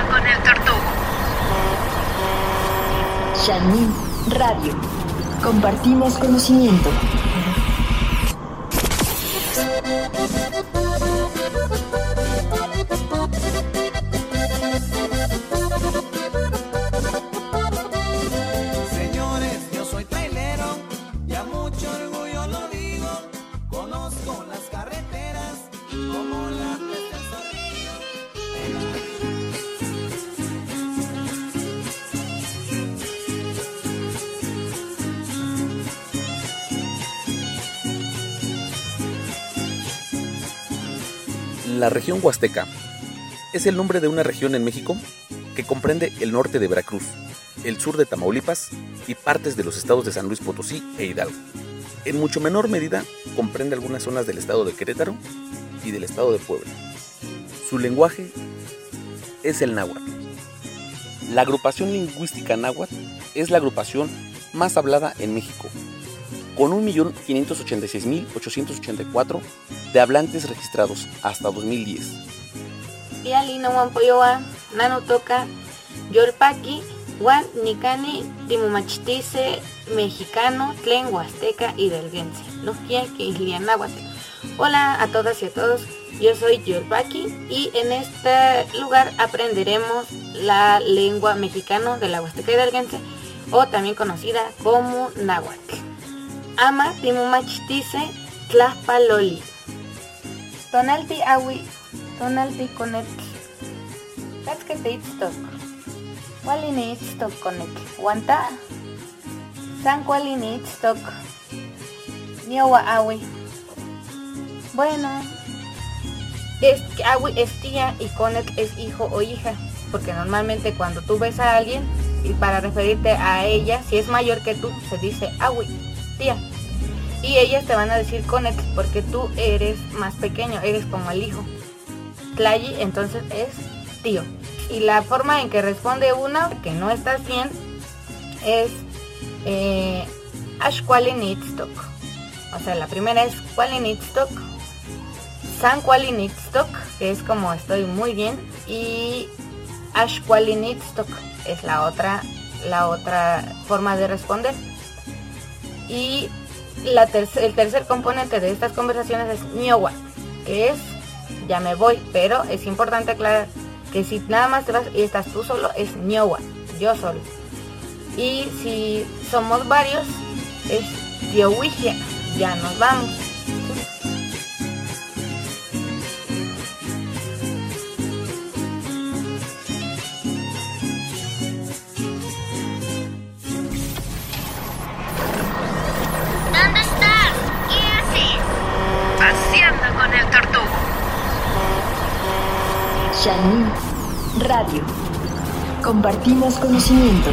Hablando con el Tortugo. Shanin Radio. Compartimos conocimiento. La región Huasteca es el nombre de una región en México que comprende el norte de Veracruz, el sur de Tamaulipas y partes de los estados de San Luis Potosí e Hidalgo. En mucho menor medida comprende algunas zonas del estado de Querétaro y del estado de Puebla. Su lenguaje es el náhuatl. La agrupación lingüística náhuatl es la agrupación más hablada en México, con 1.586.884 de hablantes registrados hasta 2010. Ialina Wampoyoa, Nanotoca, Yorpaki, Wan Nikani, Timumachitise, Mexicano, Tlen, Huasteca y Delguense. Hola a todas y a todos, yo soy Yorpaki y en este lugar aprenderemos la lengua mexicano de la Huasteca y Delguense o también conocida como Náhuatl. Ama Timumachitise, Tlaspaloli. Tonalti Awi, Tonalti Conetl. Katzkete itztok. Walini itztok conetl. Wanta. San Walini itztok. Niowa Awi. Bueno. Es que Awi es tía y Conetl es hijo o hija. Porque normalmente cuando tú ves a alguien y para referirte a ella, si es mayor que tú, se dice Awi, tía. Y ellas te van a decir Conetl porque tú eres más pequeño, eres como el hijo. Tlayi entonces es tío. Y la forma en que responde una que no estás bien es eh, Ashkwalinitztok. O sea, la primera es Kwalinitztok, San Kwalinitztok, que es como estoy muy bien, y Ashkwalinitztok es la otra, la otra forma de responder. Y la terc- el tercer componente de estas conversaciones es Niowa, que es ya me voy, pero es importante aclarar que si nada más te vas y estás tú solo, es Niowa, yo solo. Y si somos varios, es Diowigia, ya nos vamos. Shanin Radio. Compartimos conocimiento.